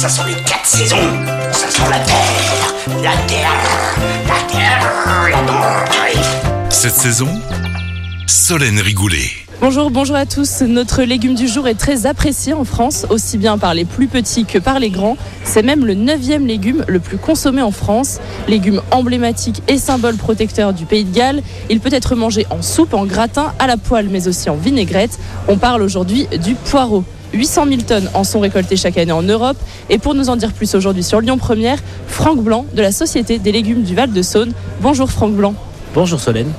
Ça sont les quatre saisons. Ça sent la terre, la terre, la terre, la terre. Cette saison, Solène Rigoulet. Bonjour, bonjour à tous. Notre légume du jour est très apprécié en France, aussi bien par les plus petits que par les grands. C'est même le neuvième légume le plus consommé en France. Légume emblématique et symbole protecteur du pays de Galles. Il peut être mangé en soupe, en gratin, à la poêle, mais aussi en vinaigrette. On parle aujourd'hui du poireau. 800 000 tonnes en sont récoltées chaque année en Europe. Et pour nous en dire plus aujourd'hui sur Lyon Première, Franck Blanc de la Société des légumes du Val-de-Saône. Bonjour Franck Blanc. Bonjour Solène.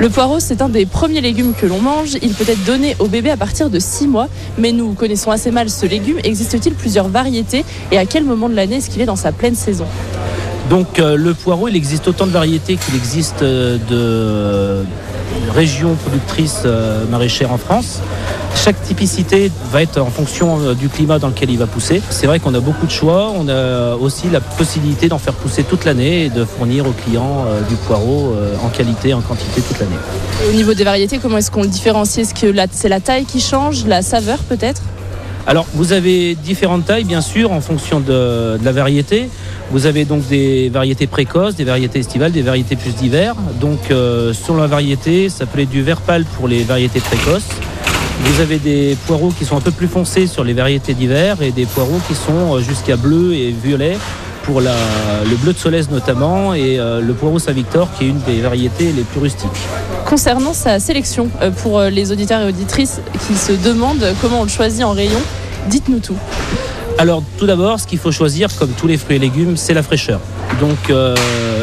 Le poireau, c'est un des premiers légumes que l'on mange. Il peut être donné au bébé à partir de 6 mois, mais nous connaissons assez mal ce légume. Existe-t-il plusieurs variétés et à quel moment de l'année est-ce qu'il est dans sa pleine saison? Donc euh, le poireau, il existe autant de variétés qu'il existe euh, de régions productrices euh, maraîchères en France. Chaque typicité va être en fonction euh, du climat dans lequel il va pousser. C'est vrai qu'on a beaucoup de choix. On a aussi la possibilité d'en faire pousser toute l'année et de fournir aux clients euh, du poireau euh, en qualité, en quantité toute l'année. Au niveau des variétés, comment est-ce qu'on le différencie? Est-ce que c'est la taille qui change, la saveur peut-être? Alors, vous avez différentes tailles, bien sûr, en fonction de, de la variété. Vous avez donc des variétés précoces, des variétés estivales, des variétés plus d'hiver. Donc, euh, selon la variété, ça peut être du vert pâle pour les variétés précoces. Vous avez des poireaux qui sont un peu plus foncés sur les variétés d'hiver et des poireaux qui sont euh, jusqu'à bleu et violet pour la- le bleu de Solèze notamment et euh, le poireau Saint-Victor qui est une des variétés les plus rustiques. Concernant sa sélection, euh, pour les auditeurs et auditrices qui se demandent comment on le choisit en rayon, dites-nous tout. Alors tout d'abord, ce qu'il faut choisir, comme tous les fruits et légumes, c'est la fraîcheur. Donc euh,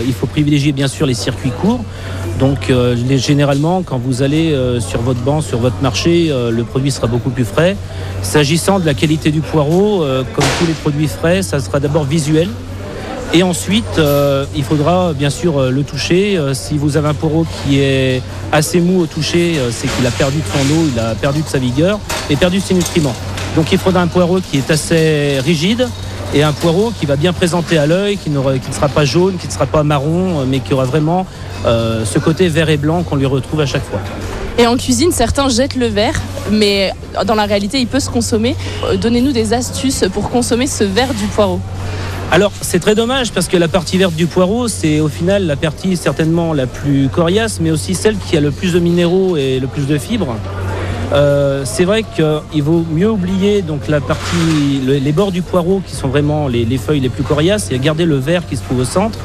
il faut privilégier bien sûr les circuits courts. Donc euh, généralement, quand vous allez euh, sur votre banc, sur votre marché, euh, le produit sera beaucoup plus frais. S'agissant de la qualité du poireau, comme tous les produits frais, ça sera d'abord visuel. Et ensuite, il faudra bien sûr le toucher. Si vous avez un poireau qui est assez mou au toucher, c'est qu'il a perdu de son eau, il a perdu de sa vigueur et perdu ses nutriments. Donc il faudra un poireau qui est assez rigide et un poireau qui va bien présenter à l'œil, qui, ne sera pas jaune, qui ne sera pas marron, euh, mais qui aura vraiment euh, ce côté vert et blanc qu'on lui retrouve à chaque fois. Et en cuisine, certains jettent le verre, mais dans la réalité, il peut se consommer. Euh, Donnez-nous des astuces pour consommer ce verre du poireau. Alors c'est très dommage parce que la partie verte du poireau, c'est au final la partie certainement la plus coriace, mais aussi celle qui a le plus de minéraux et le plus de fibres. Euh, c'est vrai qu'il vaut mieux oublier donc la partie, le- les bords du poireau qui sont vraiment les, les feuilles les plus coriaces et garder le vert qui se trouve au centre.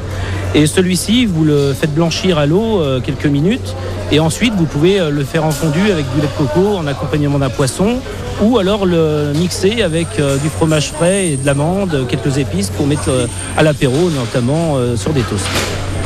Et celui-ci, vous le faites blanchir à l'eau euh, quelques minutes et ensuite vous pouvez euh, le faire en fondu avec du lait de coco en accompagnement d'un poisson ou alors le mixer avec euh, du fromage frais et de l'amande, quelques épices pour mettre à l'apéro, notamment sur des toasts.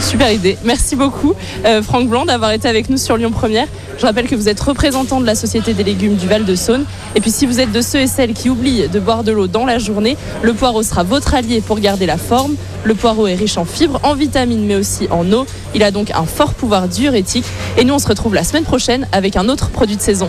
Super idée. Merci beaucoup, euh, Franck Blanc, d'avoir été avec nous sur Lyon Première. Je rappelle que vous êtes représentant de la Société des légumes du Val-de-Saône. Et puis, si vous êtes de ceux et celles qui oublient de boire de l'eau dans la journée, le poireau sera votre allié pour garder la forme. Le poireau est riche en fibres, en vitamines, mais aussi en eau. Il a donc un fort pouvoir diurétique. Et nous, on se retrouve la semaine prochaine avec un autre produit de saison.